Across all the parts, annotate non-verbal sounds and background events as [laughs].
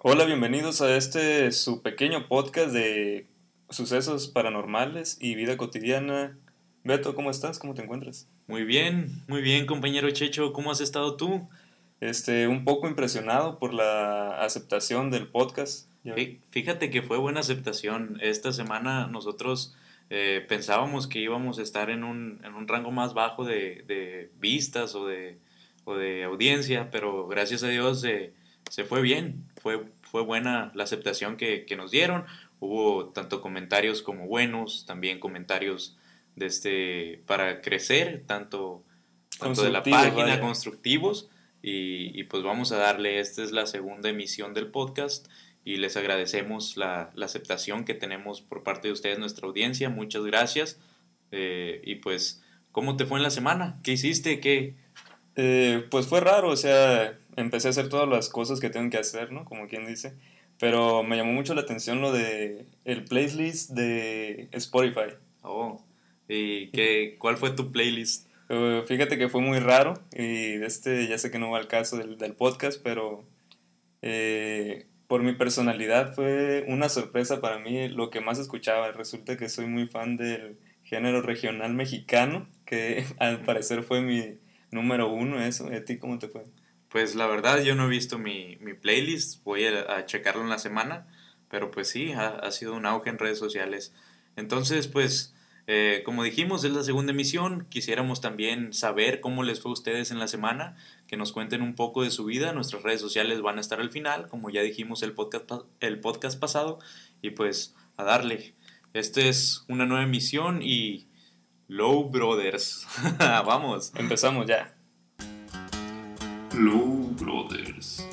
Hola, bienvenidos a este su pequeño podcast de sucesos paranormales y vida cotidiana. Beto, ¿cómo estás? ¿Cómo te encuentras? Muy bien, muy bien, compañero Checho, ¿cómo has estado tú? Este, un poco impresionado por la aceptación del podcast. Fíjate que fue buena aceptación. Esta semana nosotros eh, pensábamos que íbamos a estar en un, en un rango más bajo de, de vistas o de, o de, audiencia, pero gracias a Dios eh, se fue bien, fue, fue buena la aceptación que, que, nos dieron. Hubo tanto comentarios como buenos, también comentarios de este, para crecer, tanto, tanto de la página, constructivos. Y, y, pues vamos a darle, esta es la segunda emisión del podcast y les agradecemos la, la aceptación que tenemos por parte de ustedes, nuestra audiencia. Muchas gracias. Eh, y pues, ¿cómo te fue en la semana? ¿Qué hiciste? ¿Qué? Eh, pues fue raro, o sea, empecé a hacer todas las cosas que tengo que hacer, ¿no? Como quien dice. Pero me llamó mucho la atención lo de el playlist de Spotify. Oh, ¿y qué, cuál fue tu playlist? Uh, fíjate que fue muy raro y este ya sé que no va al caso del, del podcast, pero eh, por mi personalidad fue una sorpresa para mí lo que más escuchaba. Resulta que soy muy fan del género regional mexicano, que [laughs] al parecer fue mi número uno eso. ¿A ti cómo te fue? Pues la verdad yo no he visto mi, mi playlist, voy a, a, checarlo en la semana, pero pues sí, ha, ha, sido un auge en redes sociales. Entonces pues eh, como dijimos es la segunda emisión, quisiéramos también saber cómo les fue a ustedes en la semana, que nos cuenten un poco de su vida, nuestras redes sociales van a estar al final, como ya dijimos el podcast, el podcast pasado, y pues a darle. Esta es una nueva emisión y Low Brothers. [laughs] Vamos. Empezamos ya. Low Brothers,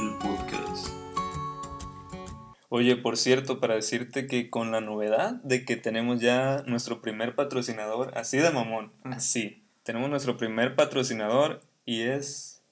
el podcast. Oye, por cierto, para decirte que con la novedad de que tenemos ya nuestro primer patrocinador, así de mamón, así, tenemos nuestro primer patrocinador y es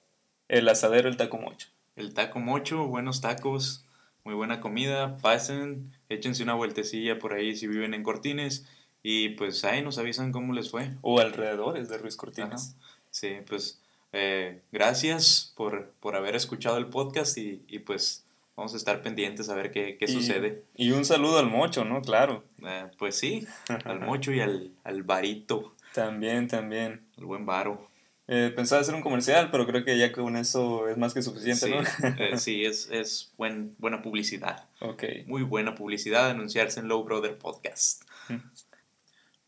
el asadero El Taco Mocho. El Taco Mocho, buenos tacos, muy buena comida, pasen, échense una vueltecilla por ahí si viven en Cortines y pues ahí nos avisan cómo les fue. O alrededores de Ruiz Cortines. Ajá. Sí, pues eh, gracias por, por, haber escuchado el podcast y, y, pues vamos a estar pendientes a ver qué, qué y, sucede. Y un saludo al mocho, ¿no? Claro. Eh, pues sí, [laughs] al mocho y al, al varito. También, también. El buen varo. Eh, pensaba hacer un comercial, pero creo que ya con eso es más que suficiente, sí, ¿no? eh, [laughs] sí, es, es buen, buena publicidad. Ok. Muy buena publicidad anunciarse en Low Brother Podcast.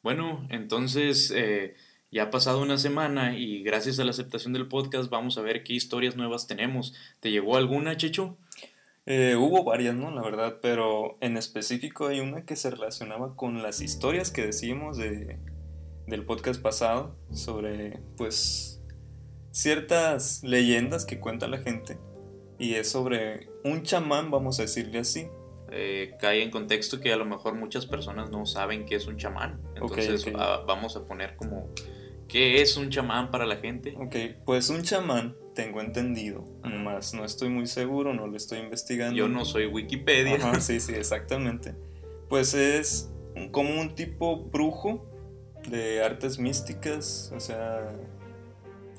Bueno, entonces eh, ya ha pasado una semana y gracias a la aceptación del podcast vamos a ver qué historias nuevas tenemos. ¿Te llegó alguna, Checho? Eh, hubo varias, ¿no? La verdad, pero en específico hay una que se relacionaba con las historias que decimos de, del podcast pasado sobre, pues, ciertas leyendas que cuenta la gente y es sobre un chamán, vamos a decirle así, eh, cae en contexto que a lo mejor muchas personas no saben qué es un chamán. Entonces okay, okay. A, vamos a poner como qué es un chamán para la gente. Ok, pues un chamán, tengo entendido, Ajá. más no estoy muy seguro, no lo estoy investigando. Yo no soy Wikipedia. Ajá, sí, sí, [laughs] exactamente. Pues es como un tipo brujo de artes místicas, o sea...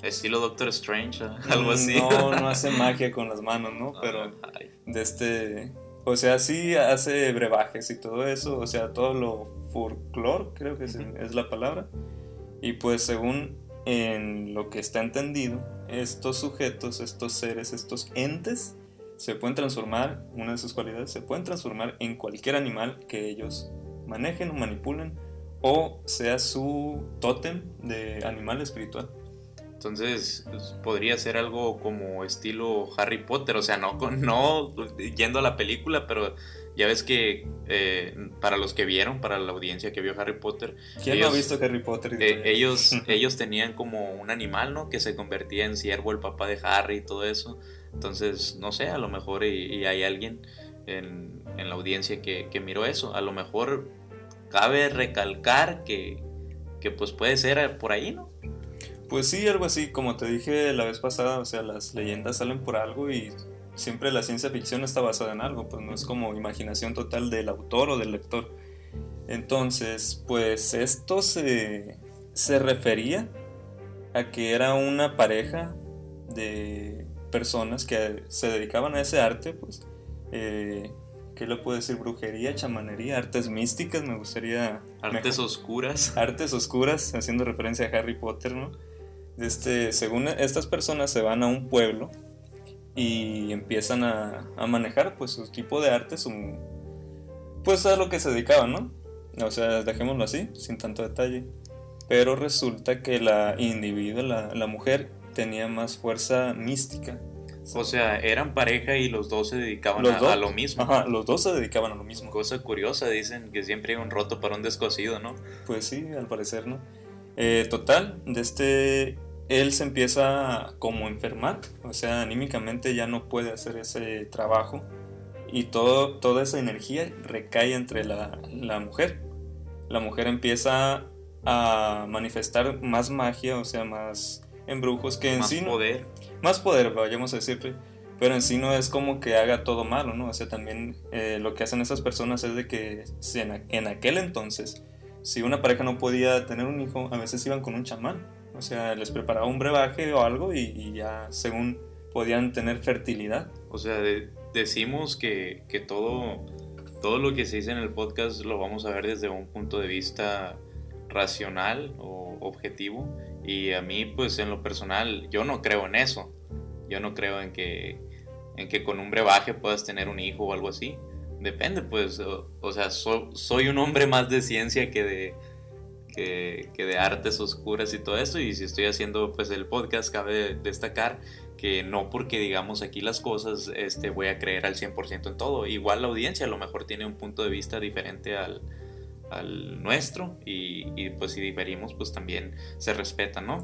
Estilo Doctor Strange, ¿eh? algo así. No, no [laughs] hace magia con las manos, ¿no? Pero Ay. de este o sea, sí hace brebajes y todo eso, o sea, todo lo folclore, creo que es, la palabra. Y pues según en lo que está entendido, estos sujetos, estos seres, estos entes, se pueden transformar, una de sus cualidades, se pueden transformar en cualquier animal que ellos manejen o manipulen, o sea su tótem de animal espiritual. Entonces pues, podría ser algo como estilo Harry Potter, o sea, no, no yendo a la película, pero ya ves que eh, para los que vieron, para la audiencia que vio Harry Potter, ¿quién ellos, no ha visto Harry Potter? Eh, ellos, [laughs] ellos tenían como un animal, ¿no? Que se convertía en ciervo, el papá de Harry y todo eso. Entonces, no sé, a lo mejor y, y hay alguien en, en la audiencia que, que, miró eso. A lo mejor cabe recalcar que, que pues puede ser por ahí, ¿no? Pues sí, algo así, como te dije la vez pasada, o sea, las leyendas salen por algo y siempre la ciencia ficción está basada en algo, pues no es como imaginación total del autor o del lector. Entonces, pues esto se, se refería a que era una pareja de personas que se dedicaban a ese arte, pues, eh, ¿qué le puedo decir? Brujería, chamanería, artes místicas, me gustaría... Artes oscuras. Artes oscuras, haciendo referencia a Harry Potter, ¿no? Este, según estas personas se van a un pueblo y empiezan a, a manejar pues su tipo de arte, su, pues a lo que se dedicaban, ¿no? O sea, dejémoslo así, sin tanto detalle. Pero resulta que la individuo, la, la mujer, tenía más fuerza mística. O sea, eran pareja y los dos se dedicaban a, lo mismo. Ajá, los dos se dedicaban a lo mismo. Cosa curiosa, dicen que siempre hay un roto para un descosido, ¿no? Pues sí, al parecer, ¿no? Eh, total, de este, él se empieza como enfermar, o sea, anímicamente ya no puede hacer ese trabajo y todo, toda esa energía recae entre la, la mujer. La mujer empieza a manifestar más magia, o sea, más embrujos que en más sí. Más poder. Más poder, vayamos a decirle. Pero en sí no es como que haga todo malo, ¿no? O sea, también eh, lo que hacen esas personas es de que si en, en, aquel entonces, si una pareja no podía tener un hijo, a veces iban con un chamán. O sea, les preparaba un brebaje o algo y, y ya según podían tener fertilidad. O sea, de, decimos que, que todo, todo lo que se dice en el podcast lo vamos a ver desde un punto de vista racional o objetivo. Y a mí pues en lo personal yo no creo en eso. Yo no creo en que en que con un brebaje puedas tener un hijo o algo así. Depende pues o, sea so, soy un hombre más de ciencia que de que, de artes oscuras y todo eso y si estoy haciendo pues el podcast cabe destacar que no porque digamos aquí las cosas este voy a creer al 100% en todo igual la audiencia a lo mejor tiene un punto de vista diferente al, nuestro y, pues si diferimos pues también se respeta, ¿no?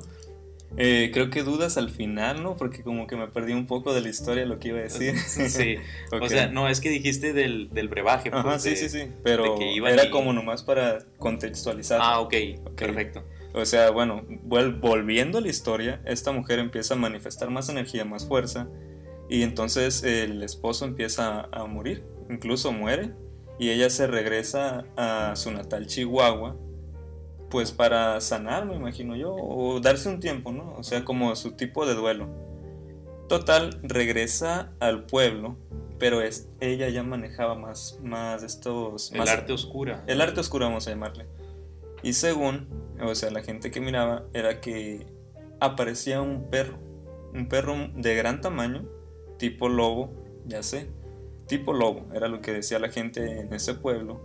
Eh, creo que dudas al final, ¿no? Porque como que me perdí un poco de la historia lo que iba a decir. [laughs] Sí, [laughs] okay. o sea, no, es que dijiste del, del brebaje. Pues, Ajá, sí, de, sí, sí, pero era y... como nomás para contextualizar. Ah, ok, okay. perfecto. O sea, bueno, volviendo a la historia, esta mujer empieza a manifestar más energía, más fuerza, y entonces el esposo empieza a morir, incluso muere, y ella se regresa a su natal Chihuahua, pues para sanar, me imagino yo, o darse un tiempo, ¿no? O sea, como su tipo de duelo. Total, regresa al pueblo, pero es, ella ya manejaba más, más estos... El arte oscura. El arte oscura, vamos a llamarle. Y según, o sea, la gente que miraba, era que aparecía un perro, un perro de gran tamaño, tipo lobo, ya sé, tipo lobo, era lo que decía la gente en ese pueblo.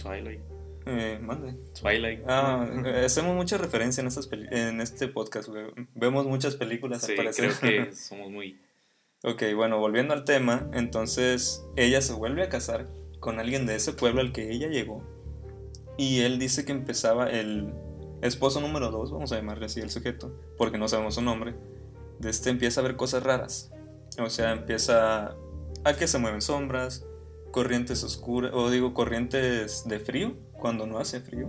Twilight. Eh, mande. Twilight. Ah, hacemos mucha referencia en, estas en este podcast, güey. Vemos muchas películas sí, al creo que [laughs] somos muy... ok, bueno, volviendo al tema, entonces ella se vuelve a casar con alguien de ese pueblo al que ella llegó. Y él dice que empezaba el esposo número 2, vamos a llamarle así el sujeto, porque no sabemos su nombre. De este empieza a ver cosas raras. O sea, empieza a que se mueven sombras, corrientes oscuras, o digo corrientes de frío, cuando no hace frío.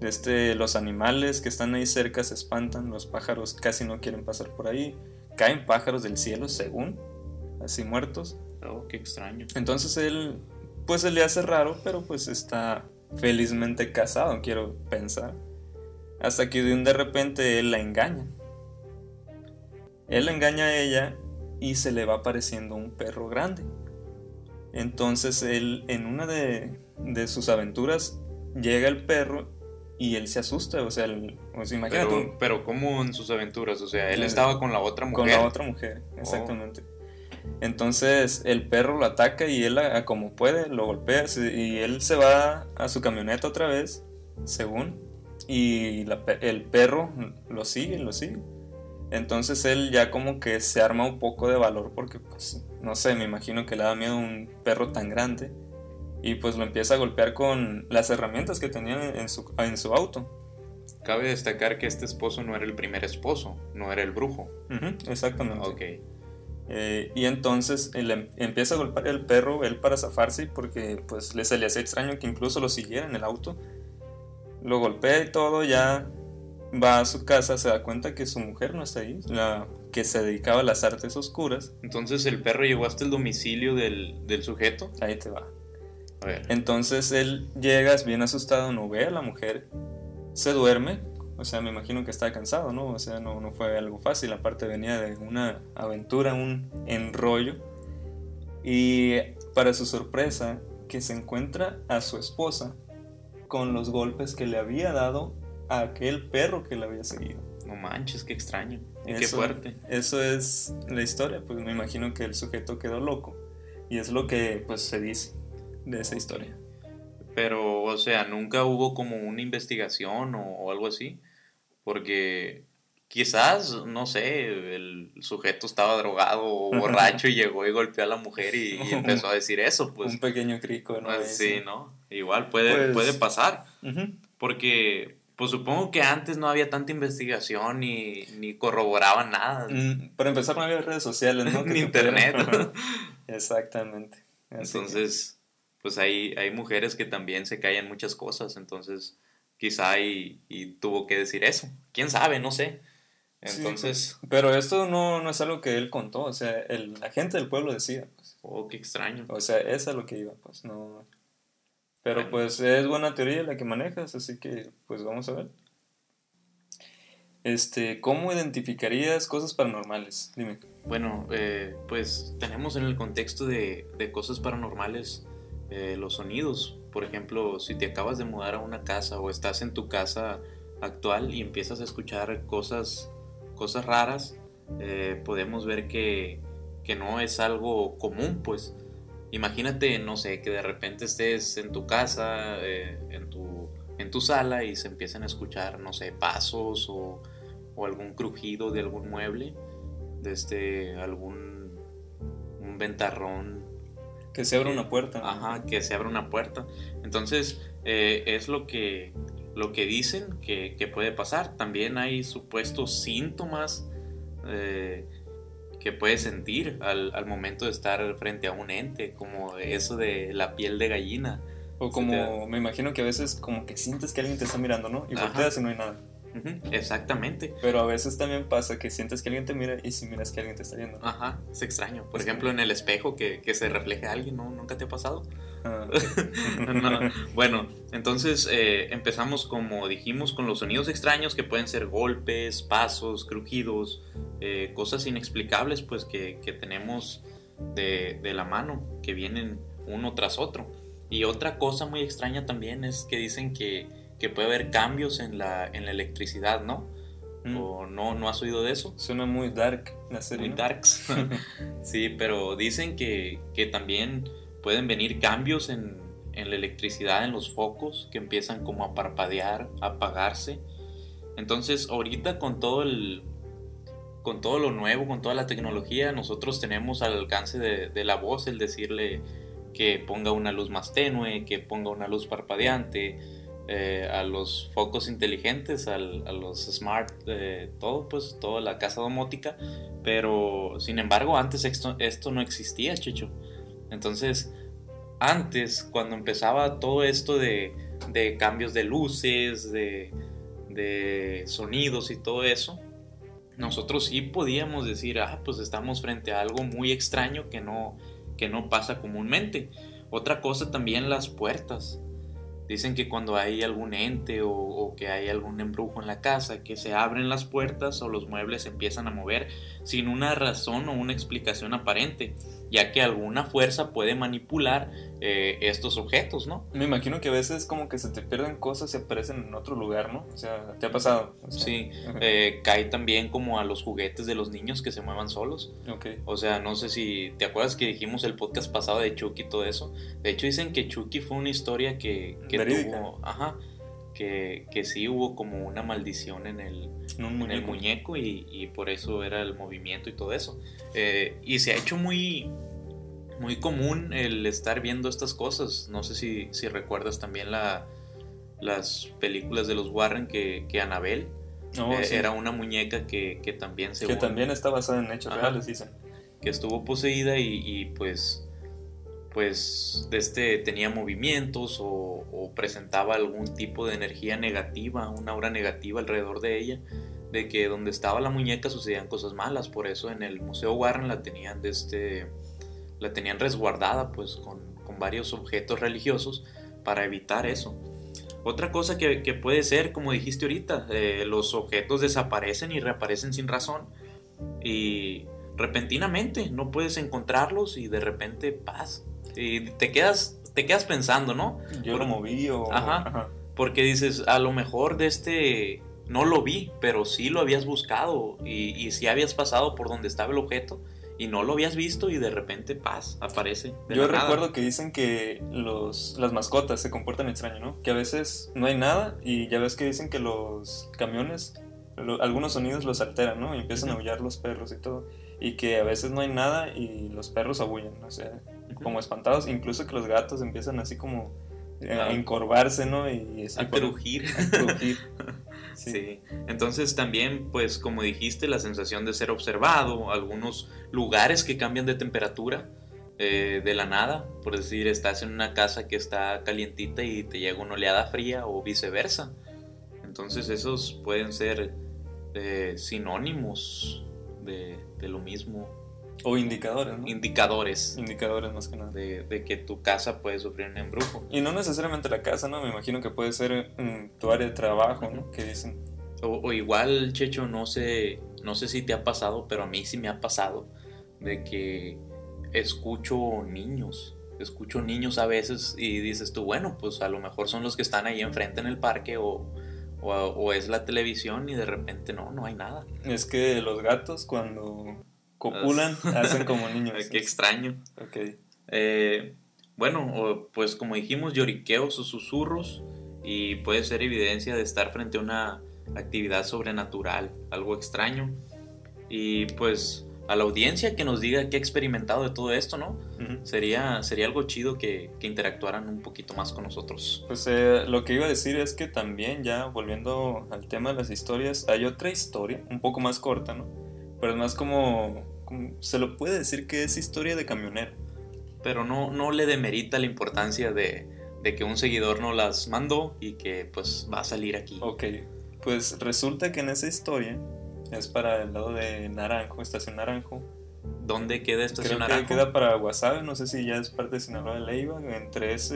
Este, los animales que están ahí cerca se espantan, los pájaros casi no quieren pasar por ahí, caen pájaros del cielo según, así muertos. Oh, qué extraño. Entonces él, pues se le hace raro, pero pues está felizmente casado, quiero pensar. Hasta que de un de repente él la engaña. Él la engaña a ella y se le va apareciendo un perro grande. Entonces él, en una de, de sus aventuras, llega el perro y él se asusta, o sea, el, o sea imagínate. Pero, pero ¿cómo en sus aventuras? O sea, él estaba con la otra mujer. Con la otra mujer, exactamente. Oh. Entonces el perro lo ataca y él, a, como puede, lo golpea y él se va a su camioneta otra vez, según, y la, el perro lo sigue, lo sigue. Entonces él ya como que se arma un poco de valor porque, pues, no sé, me imagino que le da miedo un perro tan grande. Y pues lo empieza a golpear con las herramientas que tenía en su, en su auto. Cabe destacar que este esposo no era el primer esposo, no era el brujo. Uh -huh, exactamente. Ok. Eh, y entonces él empieza a golpear el perro, él para zafarse, porque pues le, se le hace extraño que incluso lo siguiera en el auto. Lo golpea y todo, ya va a su casa, se da cuenta que su mujer no está ahí, la que se dedicaba a las artes oscuras. Entonces el perro llegó hasta el domicilio del, del sujeto. Ahí te va. A ver. Entonces él llega bien asustado, no ve a la mujer, se duerme, o sea, me imagino que estaba cansado, ¿no? O sea, no, no fue algo fácil, aparte venía de una aventura, un enrollo. Y para su sorpresa, que se encuentra a su esposa con los golpes que le había dado a aquel perro que le había seguido. No manches, qué extraño. Y qué fuerte. Eso es la historia, pues me imagino que el sujeto quedó loco. Y es lo que pues se dice de esa historia. Pero, o sea, nunca hubo como una investigación o, algo así. Porque quizás, no sé, el sujeto estaba drogado o [laughs] borracho y llegó y golpeó a la mujer y, [laughs] empezó a decir eso, pues. Un pequeño crico, ¿no? Pues, sí, ¿no? Igual puede, pues, puede pasar. Porque, pues supongo que antes no había tanta investigación ni, ni corroboraban nada. Mm, para empezar, no había redes sociales, ¿no? [laughs] ni internet. [laughs] Exactamente. entonces, pues hay, hay mujeres que también se callan muchas cosas, entonces quizá y, y tuvo que decir eso. ¿Quién sabe? No sé. Entonces... pero esto no, no, es algo que él contó, o sea, el, la gente del pueblo decía. Pues. Oh, qué extraño. O sea, eso es lo que iba, pues no... Pero pues es buena teoría la que manejas, así que pues vamos a ver. Este, ¿cómo identificarías cosas paranormales? Dime. Bueno, eh, pues tenemos en el contexto de, de cosas paranormales eh, los sonidos. Por ejemplo, si te acabas de mudar a una casa o estás en tu casa actual y empiezas a escuchar cosas, cosas raras, eh, podemos ver que, que no es algo común, pues imagínate, no sé, que de repente estés en tu casa, eh, en, tu, en tu sala y se empiezan a escuchar, no sé, pasos o, o algún crujido de algún mueble, desde este, algún un ventarrón. Que se abra una puerta. Ajá, que se abra una puerta. Entonces, eh, es lo que, lo que dicen que, que, puede pasar. También hay supuestos síntomas. Eh, que puedes sentir al, al, momento de estar frente a un ente, como eso de la piel de gallina. O como, me imagino que a veces como que sientes que alguien te está mirando, ¿no? Y volteas y no hay nada. Exactamente. Pero a veces también pasa que sientes que alguien te mira y si miras que alguien te está viendo. Ajá, es extraño. Por ejemplo, en el espejo que, que se refleje a alguien, ¿no? ¿Nunca te ha pasado? Ah, [laughs] Bueno, entonces eh, empezamos como dijimos con los sonidos extraños que pueden ser golpes, pasos, crujidos, eh, cosas inexplicables pues que, que tenemos de, de, la mano, que vienen uno tras otro. Y otra cosa muy extraña también es que dicen que, que puede haber cambios en la, en la electricidad, ¿no? Mm. ¿O no, no has oído de eso? Suena muy dark la serie. Muy darks. [laughs] [laughs] sí, pero dicen que, que también pueden venir cambios en, en, la electricidad, en los focos, que empiezan como a parpadear, a apagarse. Entonces, ahorita con todo el con todo lo nuevo, con toda la tecnología, nosotros tenemos al alcance de, de la voz el decirle que ponga una luz más tenue, que ponga una luz parpadeante, eh, a los focos inteligentes, a los smart, eh, todo, pues toda la casa domótica, pero sin embargo antes esto, esto no existía, Chicho. Entonces, antes, cuando empezaba todo esto de, cambios de luces, de, sonidos y todo eso, nosotros sí podíamos decir, ah, pues estamos frente a algo muy extraño que no, que no pasa comúnmente. Otra cosa también las puertas. Dicen que cuando hay algún ente o, que hay algún embrujo en la casa, que se abren las puertas o los muebles se empiezan a mover sin una razón o una explicación aparente ya que alguna fuerza puede manipular eh, estos objetos, ¿no? Me imagino que a veces como que se te pierden cosas y aparecen en otro lugar, ¿no? O sea, ¿te ha pasado? sí, eh, cae también como a los juguetes de los niños que se muevan solos. Ok. O sea, no sé si te acuerdas que dijimos el podcast pasado de Chucky y todo eso. De hecho dicen que Chucky fue una historia que, que tuvo... Ajá que, que, sí hubo como una maldición en el, en el muñeco y, y, por eso era el movimiento y todo eso. Eh, y se ha hecho muy, muy común el estar viendo estas cosas. No sé si, si recuerdas también la, las películas de los Warren que, que Anabel oh, eh, era una muñeca que, que también se... Que también está basada en hechos reales, dicen. Que estuvo poseída y, y pues pues este tenía movimientos o, presentaba algún tipo de energía negativa, una aura negativa alrededor de ella, de que donde estaba la muñeca sucedían cosas malas, por eso en el Museo Warren la tenían de este la tenían resguardada pues con, con varios objetos religiosos para evitar eso. Otra cosa que, que puede ser, como dijiste ahorita, eh, los objetos desaparecen y reaparecen sin razón y repentinamente no puedes encontrarlos y de repente paz Y te quedas, te quedas pensando, ¿no? Yo lo moví o... Ajá. Porque dices, a lo mejor de este no lo vi, pero sí lo habías buscado y, y sí habías pasado por donde estaba el objeto y no lo habías visto y de repente, paz, aparece. Yo recuerdo que dicen que los, las mascotas se comportan extraño, ¿no? Que a veces no hay nada y ya ves que dicen que los camiones, algunos sonidos los alteran, ¿no? Y empiezan a aullar los perros y todo. Y que a veces no hay nada y los perros aullan, o sea, como espantados. Incluso que los gatos empiezan así como a encorvarse, ¿no? Y a crujir. A crujir. [laughs] Sí. Entonces también, pues como dijiste, la sensación de ser observado, algunos lugares que cambian de temperatura eh, de la nada, por decir, estás en una casa que está calientita y te llega una oleada fría o viceversa. Entonces esos pueden ser eh, sinónimos de, de lo mismo o indicadores, ¿no? Indicadores. Indicadores más que nada. De, que tu casa puede sufrir un embrujo. Y no necesariamente la casa, ¿no? Me imagino que puede ser tu área de trabajo, ¿no? Que dicen. O, igual, Checho, no sé, no sé si te ha pasado, pero a mí sí me ha pasado de que escucho niños. Escucho niños a veces y dices tú, bueno, pues a lo mejor son los que están ahí enfrente en el parque o, o, o es la televisión y de repente no, no hay nada. Es que los gatos cuando copulan, hacen como [laughs] niños. Qué extraño. Ok. Eh, bueno, pues como dijimos, lloriqueos o susurros y puede ser evidencia de estar frente a una actividad sobrenatural, algo extraño. Y pues a la audiencia que nos diga qué ha experimentado de todo esto, ¿no? sería, sería algo chido que, interactuaran un poquito más con nosotros. Pues eh, lo que iba a decir es que también ya volviendo al tema de las historias, hay otra historia, un poco más corta, ¿no? Pero es más como se lo puede decir que es historia de camionero. Pero no, no le demerita la importancia de, que un seguidor no las mandó y que pues va a salir aquí. Ok, pues resulta que en esa historia es para el lado de Naranjo, Estación Naranjo. ¿Dónde queda Estación Creo Naranjo? Que queda para Guasave, no sé si ya es parte de Sinaloa de Leiva, entre esa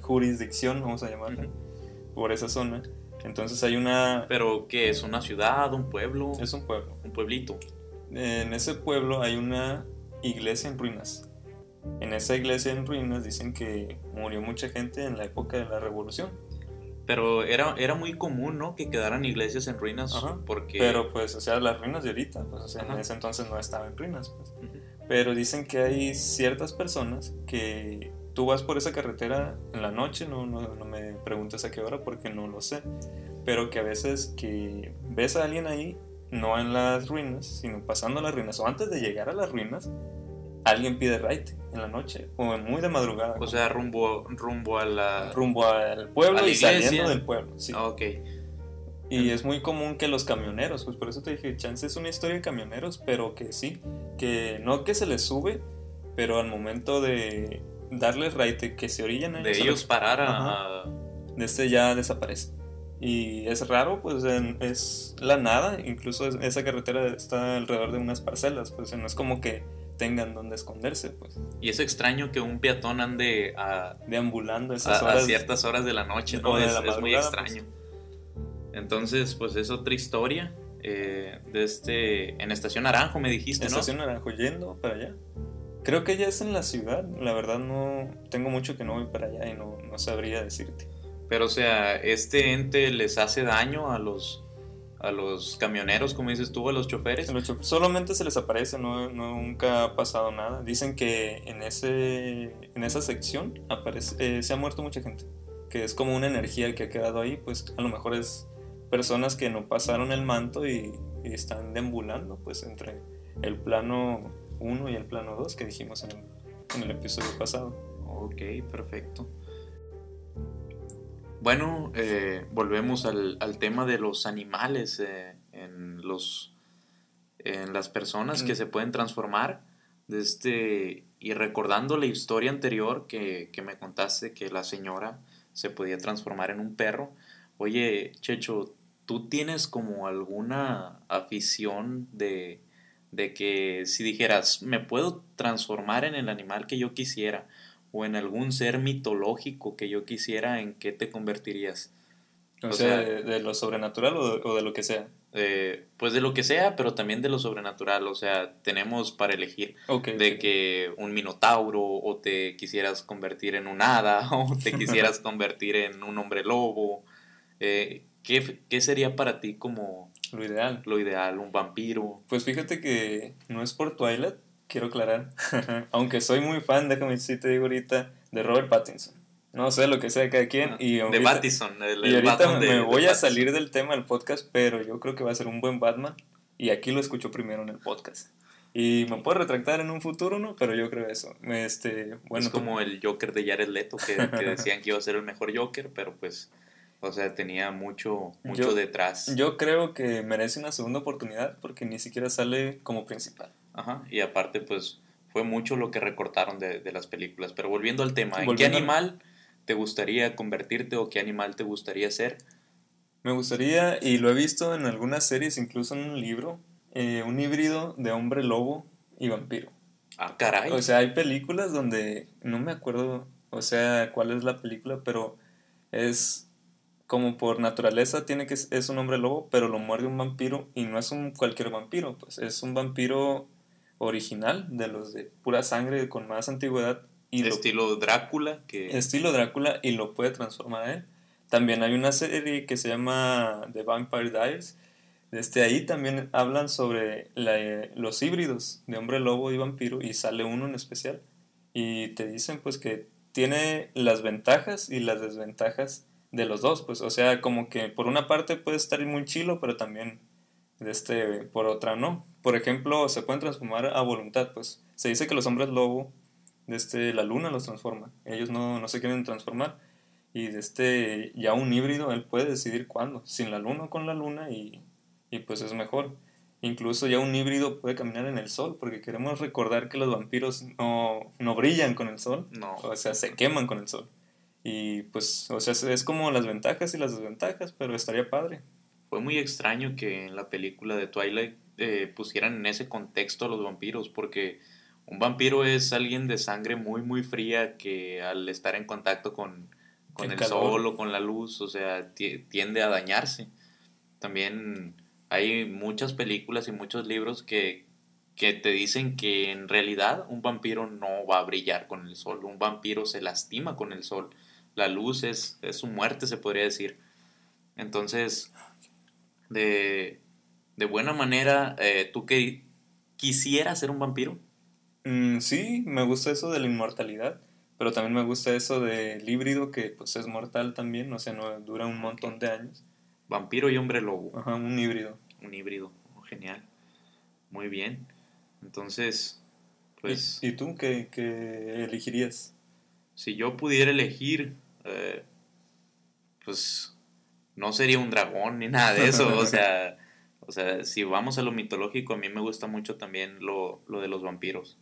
jurisdicción, vamos a llamarla, por esa zona. Entonces hay una... ¿Pero qué es? ¿Una ciudad? ¿Un pueblo? Es un pueblo. Un pueblito en ese pueblo hay una iglesia en ruinas. En esa iglesia en ruinas dicen que murió mucha gente en la época de la revolución. Pero era, era muy común, ¿no? Que quedaran iglesias en ruinas. porque... Pero pues, o sea, las ruinas de ahorita, pues, o sea, en ese entonces no estaban en ruinas. Pues. Pero dicen que hay ciertas personas que tú vas por esa carretera en la noche, no, no, no me preguntes a qué hora porque no lo sé. Pero que a veces que ves a alguien ahí no en las ruinas, sino pasando las ruinas o antes de llegar a las ruinas, alguien pide raite en la noche o muy de madrugada. O sea, rumbo, rumbo a la... Rumbo al pueblo y saliendo del pueblo, sí. Ah, ok. Y es muy común que los camioneros, pues por eso te dije, chance es una historia de camioneros, pero que sí, que no que se les sube, pero al momento de darles raite, que se orillan De ellos parar a... De este ya desaparece. Y es raro, pues es la nada, incluso esa carretera está alrededor de unas parcelas, pues no es como que tengan donde esconderse, pues. Y es extraño que un peatón ande a, deambulando esas horas, a ciertas horas de la noche, ¿no? Es, muy pues. extraño. Entonces, pues es otra historia eh, de este en Estación Naranjo, me dijiste, ¿no? Estación Naranjo, yendo para allá. Creo que ya es en la ciudad, la verdad no tengo mucho que no voy para allá y no, no sabría decirte. Pero, o sea, este ente les hace daño a los, a los camioneros, como dices tú, a los choferes. solamente se les aparece, no, nunca ha pasado nada. Dicen que en, ese, en esa sección aparece, eh, se ha muerto mucha gente, que es como una energía que ha quedado ahí, pues a lo mejor es personas que no pasaron el manto y, están deambulando, pues entre el plano 1 y el plano 2 que dijimos en el, en el episodio pasado. Ok, perfecto. Bueno, eh, volvemos al, tema de los animales eh, en, los, en las personas que mm. se pueden transformar. Este, y recordando la historia anterior que, me contaste que la señora se podía transformar en un perro. Oye, Checho, ¿tú tienes como alguna afición de, de que si dijeras, me puedo transformar en el animal que yo quisiera? O en algún ser mitológico que yo quisiera, ¿en qué te convertirías? O, sea, de, lo sobrenatural o de, lo que sea. Eh, pues de lo que sea, pero también de lo sobrenatural. O sea, tenemos para elegir de que un minotauro o te quisieras convertir en un hada [laughs] o te quisieras [laughs] convertir en un hombre lobo. Eh, ¿qué, ¿Qué sería para ti como... Lo ideal. Lo ideal, un vampiro. Pues fíjate que no es por Twilight, quiero aclarar. [laughs] Aunque soy muy fan, déjame si te digo ahorita, de Robert Pattinson. No sé lo que sea de cada quien. Y de Pattinson. El, y ahorita me voy a salir del tema del podcast, pero yo creo que va a ser un buen Batman. Y aquí lo escucho primero en el podcast. Y me puedo retractar en un futuro, ¿no? Pero yo creo eso. Este, bueno, es como el Joker de Jared Leto, que, decían que iba a ser el mejor Joker, pero pues, o sea, tenía mucho, mucho detrás. Yo creo que merece una segunda oportunidad porque ni siquiera sale como principal. Ajá, y aparte, pues, fue mucho lo que recortaron de, de las películas. Pero volviendo al tema, ¿en qué animal te gustaría convertirte o qué animal te gustaría ser? Me gustaría, y lo he visto en algunas series, incluso en un libro, eh, un híbrido de hombre lobo y vampiro. Ah, caray. O sea, hay películas donde, no me acuerdo, o sea, cuál es la película, pero es como por naturaleza tiene que es un hombre lobo, pero lo muerde un vampiro y no es un cualquier vampiro, pues es un vampiro original de los de pura sangre con más antigüedad estilo Drácula. Que... Estilo Drácula y lo puede transformar él. También hay una serie que se llama The Vampire Diaries. Desde ahí también hablan sobre los híbridos de hombre lobo y vampiro y sale uno en especial. Y te dicen pues que tiene las ventajas y las desventajas de los dos. Pues o sea, como que por una parte puede estar muy chilo, pero también este, por otra no. Por ejemplo, se pueden transformar a voluntad. Pues se dice que los hombres lobo este la luna los transforma. Ellos no, no se quieren transformar. Y este ya un híbrido, él puede decidir cuándo, sin la luna o con la luna, y, y pues es mejor. Incluso ya un híbrido puede caminar en el sol, porque queremos recordar que los vampiros no, no brillan con el sol, no. o sea, se queman con el sol. Y pues, o sea, es como las ventajas y las desventajas, pero estaría padre. Fue muy extraño que en la película de Twilight eh, pusieran en ese contexto a los vampiros, porque un vampiro es alguien de sangre muy, muy fría que al estar en contacto con, el, sol o con la luz, o sea, tiende a dañarse. También hay muchas películas y muchos libros que, que te dicen que en realidad un vampiro no va a brillar con el sol, un vampiro se lastima con el sol, la luz es, su muerte, se podría decir. Entonces, de, buena manera, eh, ¿tú que quisieras ser un vampiro? Mm, sí, me gusta eso de la inmortalidad, pero también me gusta eso del híbrido que pues es mortal también, o sea, no dura un montón de años. Vampiro y hombre lobo. Ajá, un híbrido. Un híbrido, oh, genial. Muy bien. Entonces, pues... ¿Y, tú qué, elegirías? Si yo pudiera elegir, eh, pues no sería un dragón ni nada de eso, o sea... O sea, si vamos a lo mitológico, a mí me gusta mucho también lo, lo de los vampiros.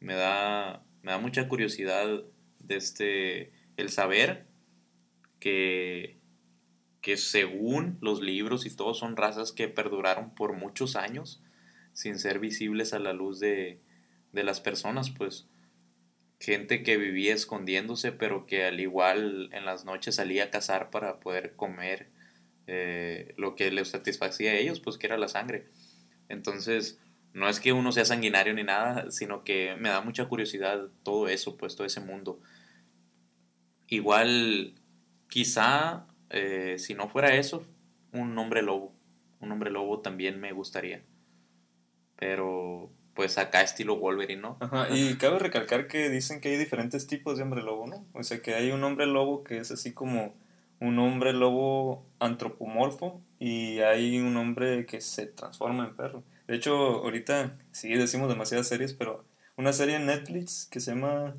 Me da, me da mucha curiosidad de este, el saber que, que según los libros y todo son razas que perduraron por muchos años sin ser visibles a la luz de, de las personas, pues gente que vivía escondiéndose, pero que al igual en las noches salía a cazar para poder comer eh, lo que les satisfacía a ellos, pues que era la sangre. Entonces, no es que uno sea sanguinario ni nada, sino que me da mucha curiosidad todo eso, pues todo ese mundo. Igual, quizá, eh, si no fuera eso, un hombre lobo. Un hombre lobo también me gustaría. Pero, pues acá estilo Wolverine, ¿no? Ajá, y cabe recalcar que dicen que hay diferentes tipos de hombre lobo, ¿no? O sea, que hay un hombre lobo que es así como un hombre lobo antropomorfo y hay un hombre que se transforma en perro. De hecho, ahorita sí decimos demasiadas series, pero una serie en Netflix que se llama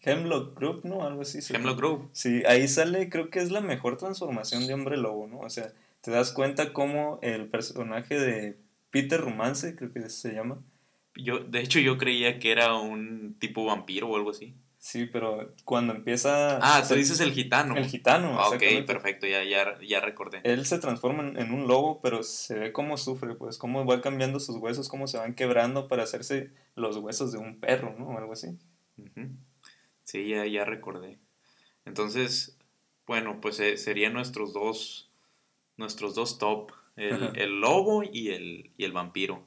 Hemlock Group, ¿no? Algo así. Hemlock Group. Sí, ahí sale, creo que es la mejor transformación de hombre lobo, ¿no? O sea, te das cuenta cómo el personaje de Peter Romance, creo que se llama. Yo, de hecho, yo creía que era un tipo vampiro o algo así. Sí, pero cuando empieza... Ah, tú dices el gitano. El gitano. Ah, ok, perfecto, ya, ya, ya recordé. Él se transforma en, un lobo, pero se ve cómo sufre, pues cómo va cambiando sus huesos, cómo se van quebrando para hacerse los huesos de un perro, ¿no? O algo así. Sí, ya, ya recordé. Entonces, Bueno, pues eh, serían nuestros dos, nuestros dos top, el, lobo y el, y el vampiro.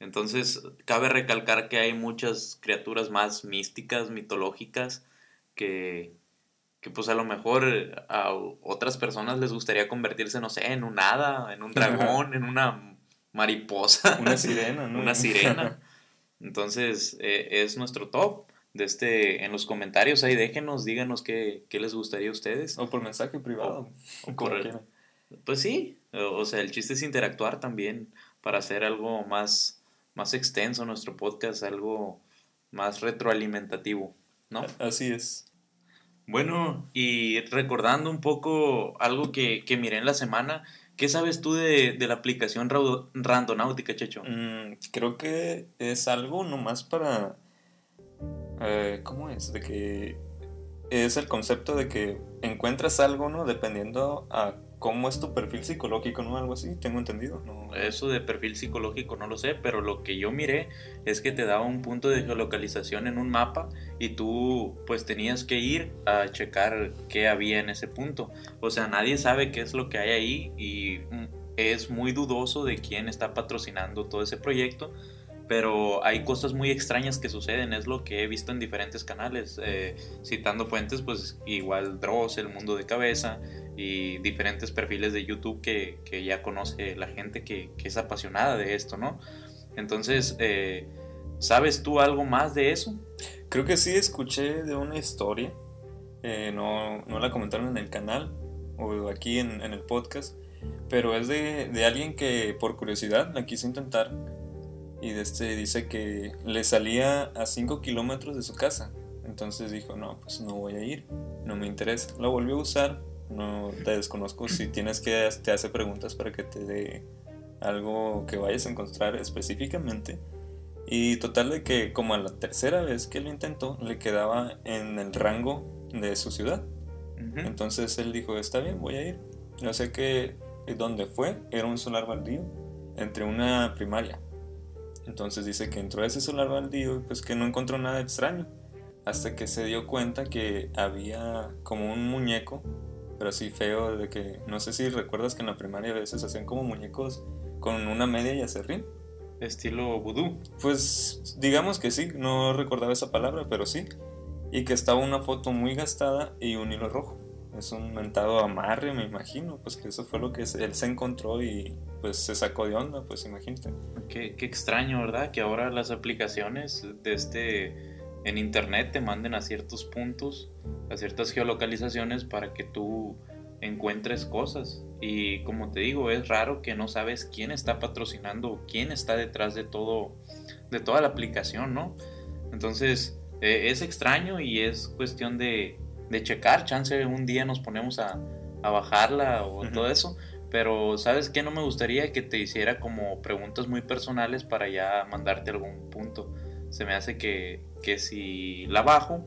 Entonces, cabe recalcar que hay muchas criaturas más místicas, mitológicas, que, que pues a lo mejor a otras personas les gustaría convertirse, no sé, en un hada, en un dragón, en una mariposa. [laughs] Una sirena, ¿no? Una sirena. [laughs] Entonces, eh, es nuestro top. De este, en los comentarios ahí déjenos, díganos qué, qué les gustaría a ustedes. O por mensaje privado. O, o Pues sí, o, sea, el chiste es interactuar también para hacer algo más, más extenso nuestro podcast, algo más retroalimentativo, ¿no? Así es. Bueno, y recordando un poco algo que, que miré en la semana, ¿qué sabes tú de, de la aplicación Randonáutica, Checho? Mm, creo que es algo nomás para... Eh, ¿Cómo es? De que es el concepto de que encuentras algo, ¿no? Dependiendo a cómo es tu perfil psicológico, ¿no? Algo así, tengo entendido. ¿no? Eso de perfil psicológico no lo sé, pero lo que yo miré es que te daba un punto de geolocalización en un mapa y tú pues tenías que ir a checar qué había en ese punto. O sea, nadie sabe qué es lo que hay ahí y mm, es muy dudoso de quién está patrocinando todo ese proyecto pero hay cosas muy extrañas que suceden, es lo que he visto en diferentes canales, eh, citando fuentes, pues igual Dross, El Mundo de Cabeza y diferentes perfiles de YouTube que, que ya conoce la gente que, que, es apasionada de esto, ¿no? Entonces, eh, ¿sabes tú algo más de eso? Creo que sí escuché de una historia, eh, no, no, la comentaron en el canal o aquí en, en el podcast, pero es de, de alguien que por curiosidad la quiso intentar y este dice que le salía a 5 kilómetros de su casa. Entonces dijo, no, pues no voy a ir, no me interesa. Lo volvió a usar, no te desconozco si tienes que te hace preguntas para que te dé algo que vayas a encontrar específicamente. Y total de que como a la tercera vez que lo intentó, le quedaba en el rango de su ciudad. Entonces él dijo, está bien, voy a ir. Yo sé que donde fue era un solar baldío entre una primaria. Entonces dice que entró a ese solar baldío y pues que no encontró nada extraño. Hasta que se dio cuenta que había como un muñeco, pero así feo, de que no sé si recuerdas que en la primaria a veces hacían como muñecos con una media y acerrín. Estilo vudú. Pues digamos que sí, no recordaba esa palabra, pero sí. Y que estaba una foto muy gastada y un hilo rojo es un mentado amarre, me imagino, pues que eso fue lo que él se encontró y pues se sacó de onda, pues imagínate. Qué, qué extraño, ¿verdad? Que ahora las aplicaciones de este en internet te manden a ciertos puntos, a ciertas geolocalizaciones para que tú encuentres cosas. Y como te digo, es raro que no sabes quién está patrocinando, quién está detrás de todo, de toda la aplicación, ¿no? Entonces, eh, es extraño y es cuestión de, de checar, chance un día nos ponemos a, a bajarla o todo eso. Pero, ¿sabes qué? No me gustaría que te hiciera como preguntas muy personales para ya mandarte algún punto. Se me hace que, que si la bajo,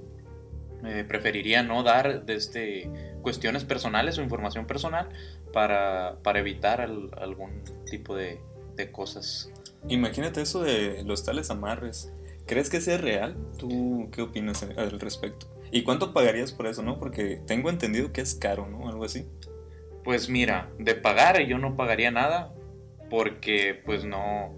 eh, preferiría no dar este, cuestiones personales o información personal para, para evitar algún tipo de, de cosas. Imagínate eso de los tales amarres. ¿Crees que sea real? ¿Tú qué opinas al respecto? ¿Y cuánto pagarías por eso, no? Porque tengo entendido que es caro, ¿no? Algo así. Pues mira, de pagar yo no pagaría nada porque pues no...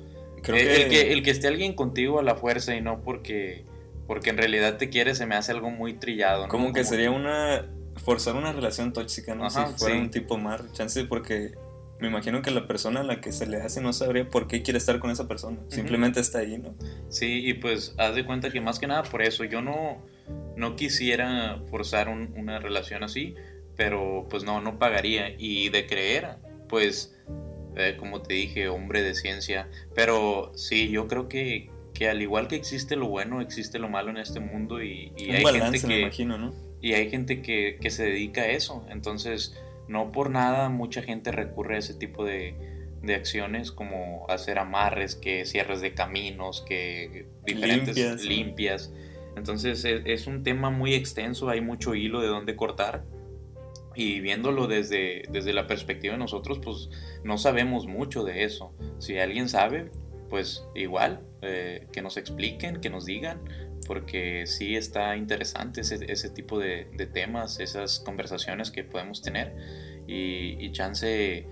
Creo el, que... El, que, el que esté alguien contigo a la fuerza y no porque, porque en realidad te quiere se me hace algo muy trillado. ¿no? Como que sería una... forzar una relación tóxica, ¿no? si fuera un tipo más chance porque me imagino que la persona a la que se le hace no sabría por qué quiere estar con esa persona. Simplemente está ahí, ¿no? Sí, y pues haz de cuenta que más que nada por eso yo no no quisiera forzar una relación así, pero pues no, no pagaría. Y de creer, pues, eh, como te dije, hombre de ciencia. Pero sí, yo creo que, que, al igual que existe lo bueno, existe lo malo en este mundo y, hay gente que... imagino, ¿no? Y hay gente que, que se dedica a eso. Entonces, no por nada mucha gente recurre a ese tipo de, de acciones como hacer amarres, que cierres de caminos, que diferentes limpias. Entonces e, es, un tema muy extenso, hay mucho hilo de dónde cortar. Y viéndolo desde, desde la perspectiva de nosotros, pues no sabemos mucho de eso. Si alguien sabe, pues igual, eh, que nos expliquen, que nos digan, porque sí está interesante ese, ese tipo de, de, temas, esas conversaciones que podemos tener y, y chance,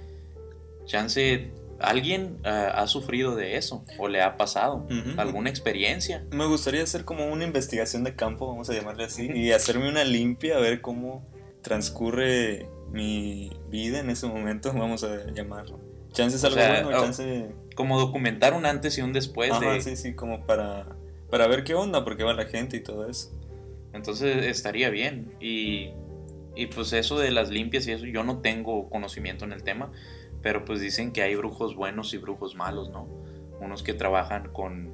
chance alguien uh, ha sufrido de eso o le ha pasado uh -huh. alguna experiencia. Me gustaría hacer como una investigación de campo, vamos a llamarle así, y hacerme una limpia a ver cómo transcurre mi vida en ese momento, [laughs] vamos a llamarlo. Chance es algo o sea, bueno, chance... Como documentar un antes y un después Ajá, de... sí, sí, como para, para ver qué onda, por qué va la gente y todo eso. Entonces estaría bien. Y, y pues eso de las limpias y eso, yo no tengo conocimiento en el tema, pero pues dicen que hay brujos buenos y brujos malos, ¿no? Unos que trabajan con,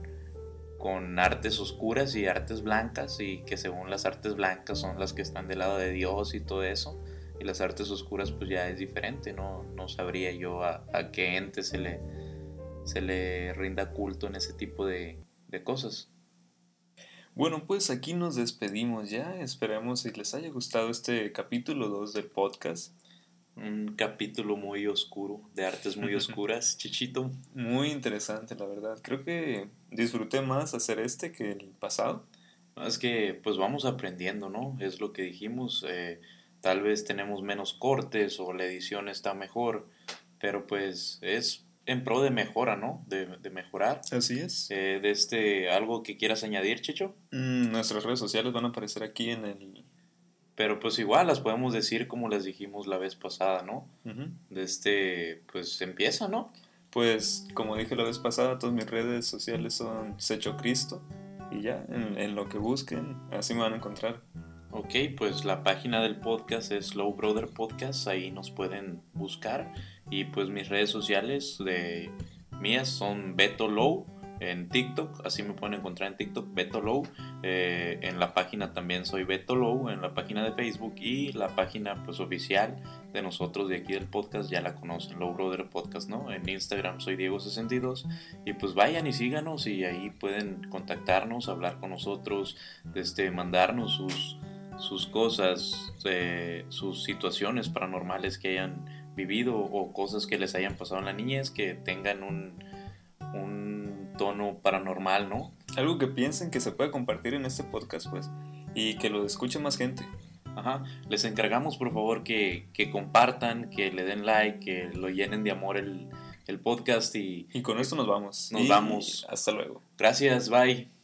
con artes oscuras y artes blancas y que según las artes blancas son las que están del lado de Dios y todo eso y las artes oscuras pues ya es diferente, no, no sabría yo a, a qué ente se le, se le rinda culto en ese tipo de, de cosas. Bueno, pues aquí nos despedimos ya. Esperemos si les haya gustado este capítulo 2 del podcast. Un capítulo muy oscuro, de artes muy [laughs] oscuras, Chichito. Muy interesante, la verdad. Creo que disfruté más hacer este que el pasado. Es que pues vamos aprendiendo, ¿no? Es lo que dijimos. Eh, tal vez tenemos menos cortes o la edición está mejor, pero pues es en pro de mejora, ¿no? De, de mejorar. Así es. Eh, de este, ¿algo que quieras añadir, Chicho? Mm, nuestras redes sociales van a aparecer aquí en el... Pero pues igual las podemos decir como las dijimos la vez pasada, ¿no? Uh -huh. De este, pues empieza, ¿no? Pues como dije la vez pasada, todas mis redes sociales son Secho Cristo. Y ya, en, en lo que busquen, así me van a encontrar. Ok, pues la página del podcast es Low Brother Podcast, ahí nos pueden buscar. Y pues mis redes sociales de mías son Beto Low en TikTok, así me pueden encontrar en TikTok, Beto Low. Eh, en la página también soy Beto Low, en la página de Facebook y la página pues oficial de nosotros de aquí del podcast, ya la conocen, Low Brother Podcast, ¿no? En Instagram soy Diego62 y pues vayan y síganos y ahí pueden contactarnos, hablar con nosotros, este, mandarnos sus, sus cosas, eh, sus situaciones paranormales que hayan vivido o cosas que les hayan pasado en la niñez que tengan un, un tono paranormal, ¿no? Algo que piensen que se puede compartir en este podcast, pues, y que lo escuche más gente. Ajá, les encargamos por favor que, que compartan, que le den like, que lo llenen de amor el, el podcast y... Y con esto nos vamos. Nos y vamos. Hasta luego. Gracias, bye.